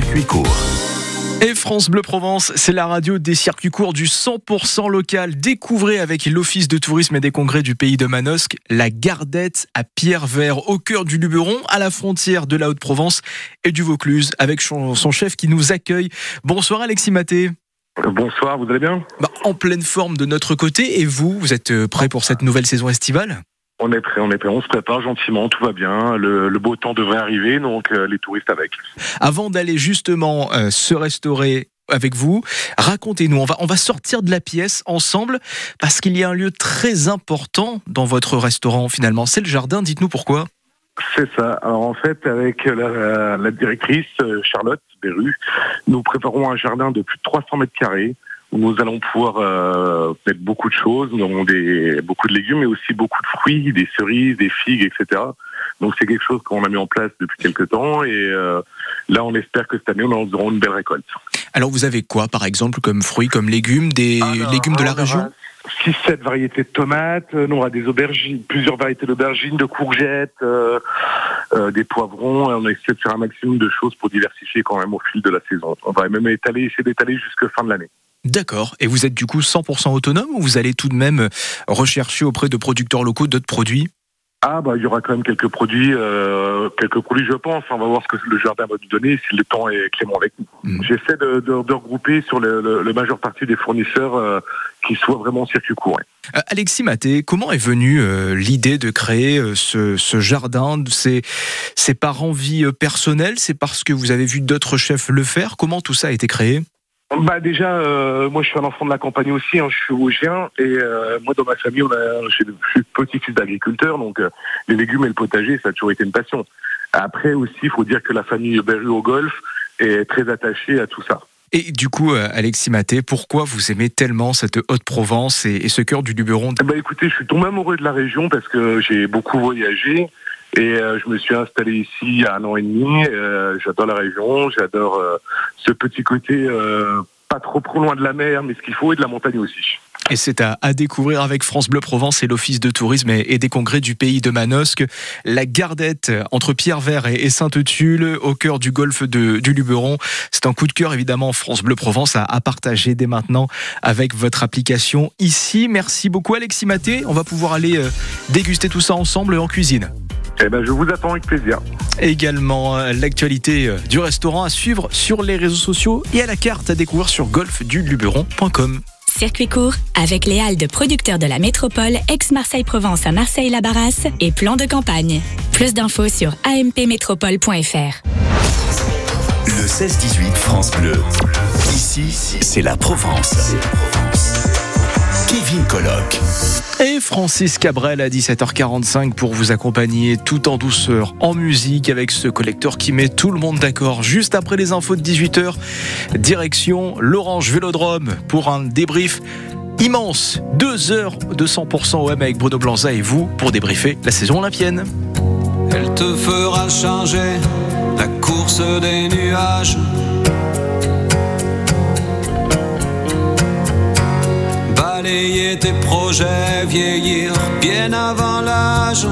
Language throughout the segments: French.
circuit court. Et France Bleu Provence, c'est la radio des circuits courts du 100% local. Découvrez avec l'Office de tourisme et des congrès du pays de Manosque la Gardette à Pierre-Vert, au cœur du Luberon, à la frontière de la Haute-Provence et du Vaucluse, avec son, chef qui nous accueille. Bonsoir Alexis Maté. Bonsoir, vous allez bien? Bah, En pleine forme de notre côté. Et vous, vous êtes prêt pour cette nouvelle saison estivale? On est prêt, on est prêt, on se prépare gentiment, tout va bien. Le, beau temps devrait arriver, donc euh, les touristes avec. Avant d'aller justement euh, se restaurer avec vous. Racontez-nous, on va, on va sortir de la pièce ensemble parce qu'il y a un lieu très important dans votre restaurant finalement. C'est le jardin, dites-nous pourquoi. C'est ça. Alors en fait, avec la, la directrice euh, Charlotte Berru, nous préparons un jardin de plus de 300 mètres carrés où nous allons pouvoir euh, mettre beaucoup de choses. Nous des, beaucoup de légumes, mais aussi beaucoup de fruits, des cerises, des figues, etc. Donc c'est quelque chose qu'on a mis en place depuis quelques temps et euh, là on espère que cette année on aura une belle récolte. Alors vous avez quoi par exemple comme fruits, comme légumes, des légumes de la région? 6-7 variétés de tomates, euh, on aura des aubergines, plusieurs variétés d'aubergines, de courgettes, euh, euh, des poivrons. On a essayé de faire un maximum de choses pour diversifier quand même au fil de la saison. On va même étaler, essayer d'étaler jusqu'à fin de l'année. D'accord. Et vous êtes du coup 100% autonome ou vous allez tout de même rechercher auprès de producteurs locaux d'autres produits? Ah bah il y aura quand même quelques produits, euh, quelques produits je pense. On va voir ce que le jardin va nous donner si le temps est clément avec nous. Mm. J'essaie de, de, regrouper sur le, le, majeure partie des fournisseurs euh, qui soient vraiment circuit court. Euh, Alexis Maté, comment est venue l'idée de créer ce, ce, jardin? C'est par envie personnelle? C'est parce que vous avez vu d'autres chefs le faire? Comment tout ça a été créé? Bah déjà, euh, moi je suis un enfant de la campagne aussi, hein, je suis vosgien et euh, moi dans ma famille, on a, je suis petit-fils d'agriculteur, donc euh, les légumes et le potager, ça a toujours été une passion. Après aussi, il faut dire que la famille Berru au Golfe est très attachée à tout ça. Et du coup, Alexis Maté, pourquoi vous aimez tellement cette Haute-Provence et, ce cœur du Luberon? Bah écoutez, je suis tombé amoureux de la région parce que j'ai beaucoup voyagé. Et euh, je me suis installé ici il y a un an et demi. Euh, j'adore la région, j'adore euh, ce petit côté pas trop trop loin de la mer, mais ce qu'il faut et de la montagne aussi. Et c'est à, découvrir avec France Bleu Provence et l'Office de tourisme et, des congrès du pays de Manosque. La Gardette entre Pierre-Vert et, Sainte-Tulle, au cœur du golfe du Luberon. C'est un coup de cœur, évidemment, France Bleu Provence à, à, partager dès maintenant avec votre application ici. Merci beaucoup, Alexis Maté. On va pouvoir aller déguster tout ça ensemble en cuisine. Eh ben, je vous attends avec plaisir. Également euh, l'actualité euh, du restaurant à suivre sur les réseaux sociaux et à la carte à découvrir sur golfduluberon.com. Circuit court avec les halles de producteurs de la métropole ex-Marseille-Provence à Marseille-la-Barrasse et plan de campagne. Plus d'infos sur ampmétropole.fr. Le 16-18 France Bleu. Ici, c'est la Provence. Kevin Colloque. Et Francis Cabrel à 17h45 pour vous accompagner tout en douceur en musique avec ce collecteur qui met tout le monde d'accord. Juste après les infos de 18h, direction l'Orange Vélodrome pour un débrief immense. Deux heures de 100% OM avec Bruno Blanza et vous pour débriefer la saison olympienne. Elle te fera changer la course des nuages balayer tes projets, vieillir bien avant l'âge.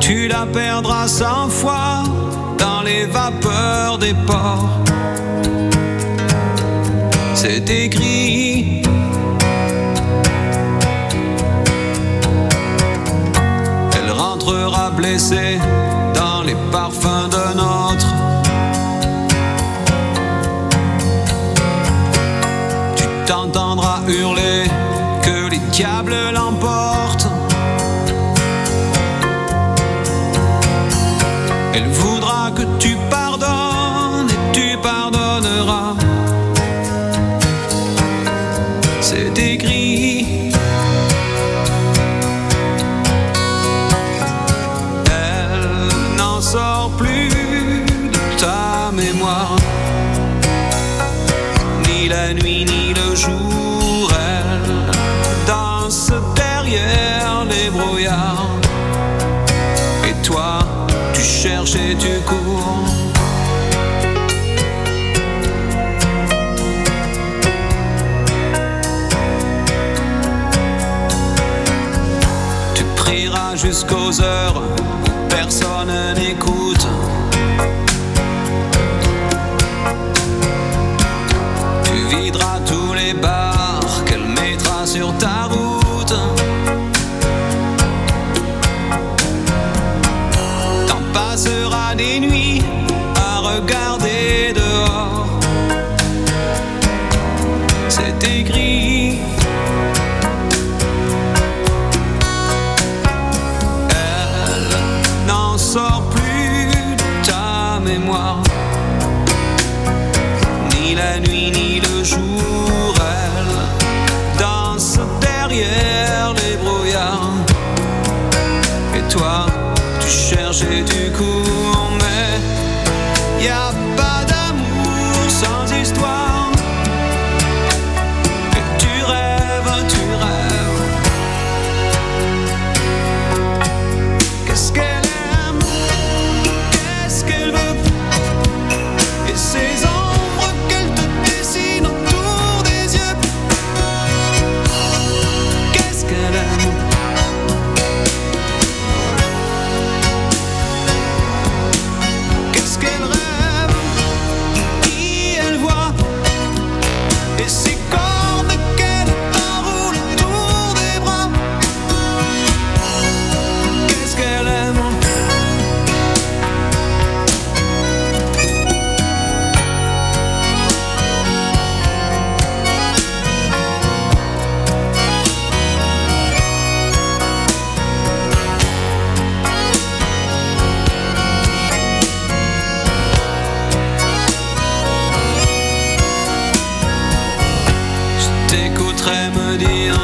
Tu la perdras cent fois dans les vapeurs des ports. C'est écrit. Elle rentrera blessée dans les parfums Elle voudra et tu cours. Tu prieras jusqu'aux heures où personne n'écoute. T'en passeras des nuits à regarder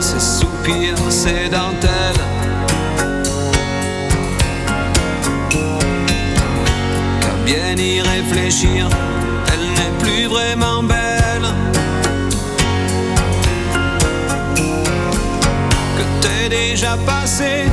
ces soupirs, ces dentelles. Qu'à bien y réfléchir, elle n'est plus vraiment belle. Que t'es déjà passé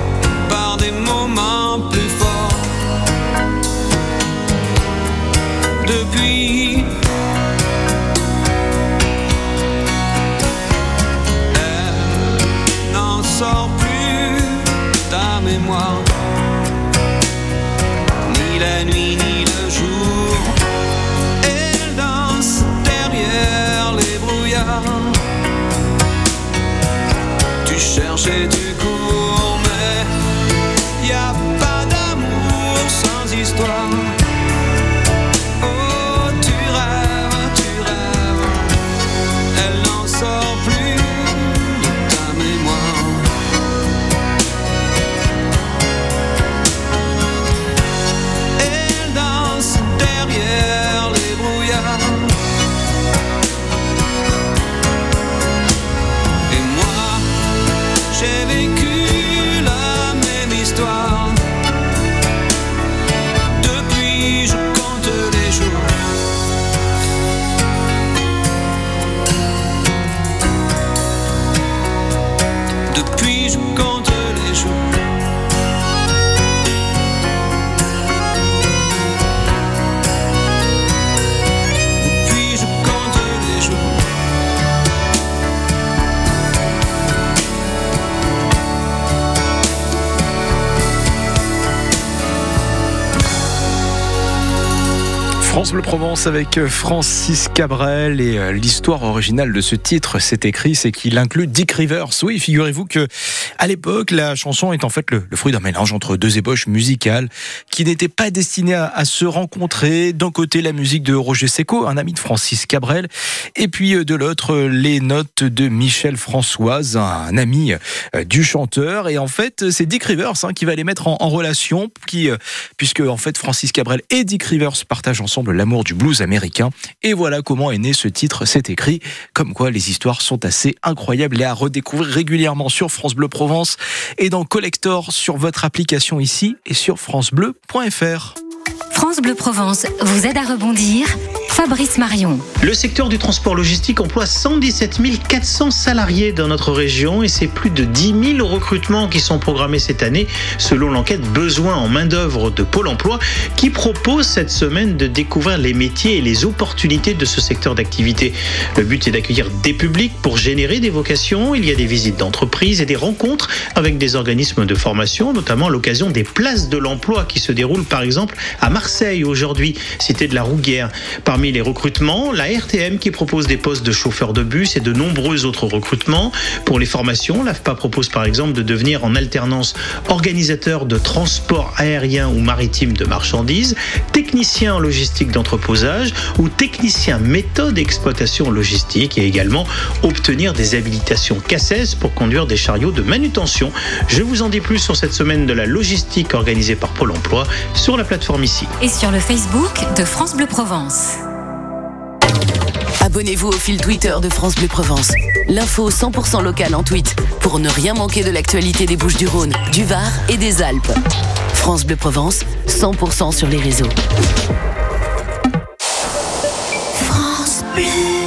Depuis, je France Bleu Provence avec euh, Francis Cabrel et euh, l'histoire originale de ce titre, c'est écrit, c'est qu'il inclut Dick Rivers. Oui, figurez-vous que à l'époque, la chanson est en fait le, fruit d'un mélange entre deux ébauches musicales qui n'étaient pas destinées à, se rencontrer. D'un côté, la musique de Roger Seco, un ami de Francis Cabrel, et puis euh, de l'autre, les notes de Michel Françoise, un ami du chanteur. Et en fait, c'est Dick Rivers hein, qui va les mettre en, relation, puisque en fait Francis Cabrel et Dick Rivers partagent ensemble l'amour du blues américain. Et voilà comment est né ce titre. C'est écrit. Comme quoi, les histoires sont assez incroyables et à redécouvrir régulièrement sur France Bleu Provence et dans Collector sur votre application ici et sur francebleu.fr. France Bleu Provence vous aide à rebondir Fabrice Marion. Le secteur du transport logistique emploie 117 400 salariés dans notre région et c'est plus de 10 000 recrutements qui sont programmés cette année selon l'enquête Besoin en main-d'œuvre de Pôle emploi qui propose cette semaine de découvrir les métiers et les opportunités de ce secteur d'activité. Le but est d'accueillir des publics pour générer des vocations. Il y a des visites d'entreprise et des rencontres avec des organismes de formation, notamment à l'occasion des places de l'emploi qui se déroulent par exemple à Marseille aujourd'hui, cité de la Rouguière. Parmi les recrutements, la RTM qui propose des postes de chauffeur de bus et de nombreux autres recrutements. Pour les formations, l'AFPA propose par exemple de devenir en alternance organisateur de transport aérien ou maritime de marchandises, technicien en logistique d'entreposage ou technicien méthode d'exploitation logistique et également obtenir des habilitations CACES pour conduire des chariots de manutention. Je vous en dis plus sur cette semaine de la logistique organisée par Pôle emploi sur la plateforme ici. Et sur le Facebook de France Bleu Provence. Abonnez-vous au fil Twitter de France Bleu Provence. L'info 100% locale en tweet pour ne rien manquer de l'actualité des Bouches du Rhône, du Var et des Alpes. France Bleu Provence, 100% sur les réseaux. France Bleu.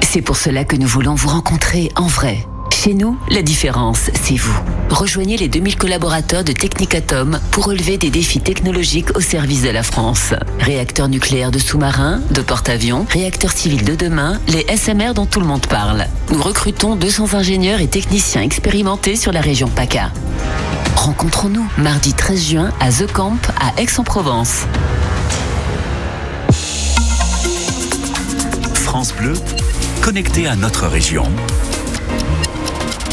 C'est pour cela que nous voulons vous rencontrer en vrai. Chez nous, la différence, c'est vous. Rejoignez les 2000 collaborateurs de Technicatom pour relever des défis technologiques au service de la France. Réacteurs nucléaires de sous-marins, de porte-avions, réacteurs civils de demain, les SMR dont tout le monde parle. Nous recrutons 200 ingénieurs et techniciens expérimentés sur la région PACA. Rencontrons-nous mardi 13 juin à The Camp à Aix-en-Provence. France Bleu, connecté à notre région.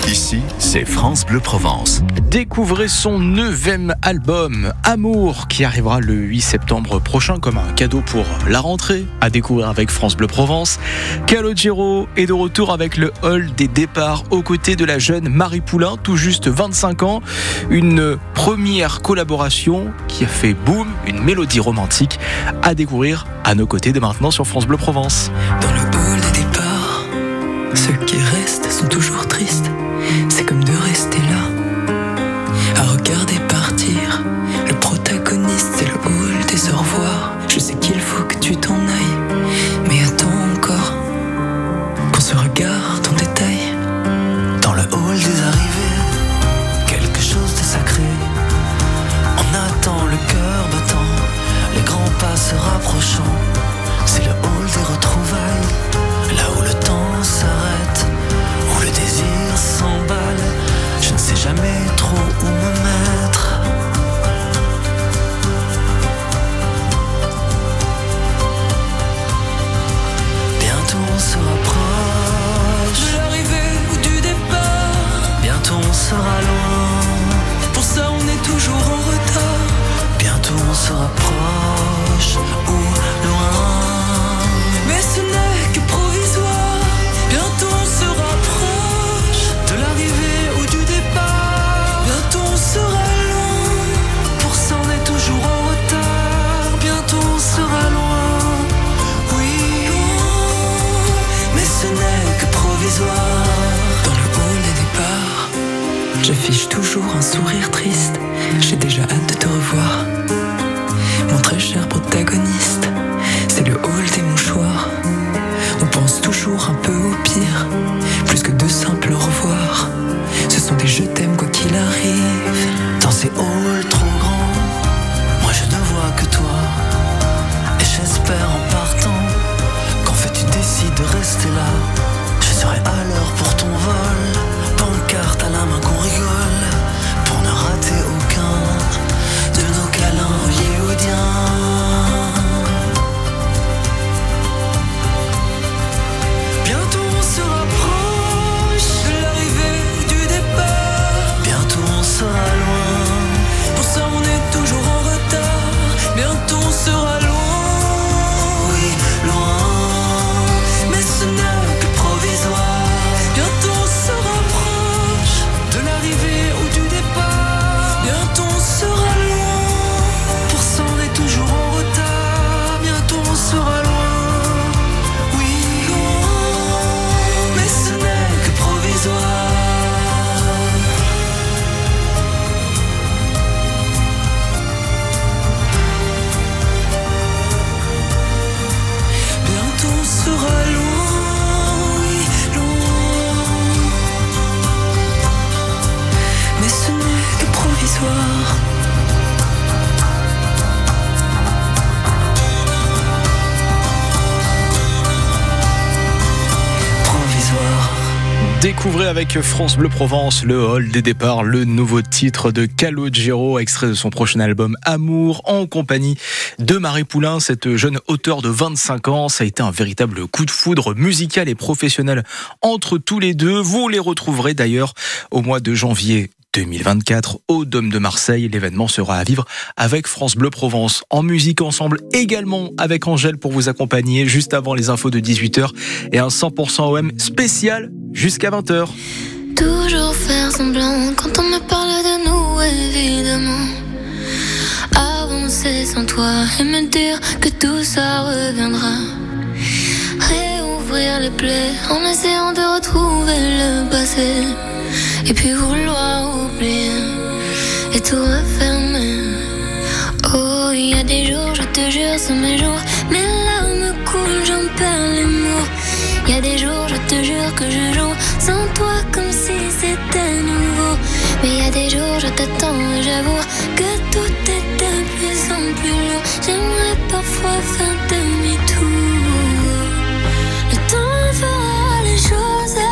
Ici, c'est France Bleu Provence. Découvrez son neuvième album, Amour, qui arrivera le 8 septembre prochain comme un cadeau pour la rentrée, à découvrir avec France Bleu Provence. Calogero est de retour avec le hall des départs aux côtés de la jeune Marie Poulain, tout juste 25 ans. Une première collaboration qui a fait boom, une mélodie romantique à découvrir à nos côtés dès maintenant sur France Bleu Provence. Dans le ceux qui restent sont toujours tristes. J'affiche toujours un sourire triste. J'ai déjà hâte de te revoir. Découvrez avec France Bleu Provence le hall des départs, le nouveau titre de Calogero, extrait de son prochain album Amour, en compagnie de Marie Poulain, cette jeune auteure de 25 ans. Ça a été un véritable coup de foudre musical et professionnel entre tous les deux. Vous les retrouverez d'ailleurs au mois de janvier 2024 au Dôme de Marseille. L'événement sera à vivre avec France Bleu Provence. En musique ensemble également avec Angèle pour vous accompagner juste avant les infos de 18h et un 100% OM spécial jusqu'à 20h. Toujours faire semblant quand on me parle de nous, évidemment. Avancer sans toi et me dire que tout ça reviendra. Réouvrir les plaies en essayant de retrouver le passé et puis vouloir oublier et tout refermer. Oh, il y a des jours, je te jure, sont mes jours, mes larmes coulent, j'en perds les mots. Il y a des jours, je te jure que je joue sans toi comme si c'était nouveau. Mais il y a des jours, je t'attends et j'avoue que tout est de plus en plus lourd. J'aimerais parfois faire demi-tour. Le temps fera les choses.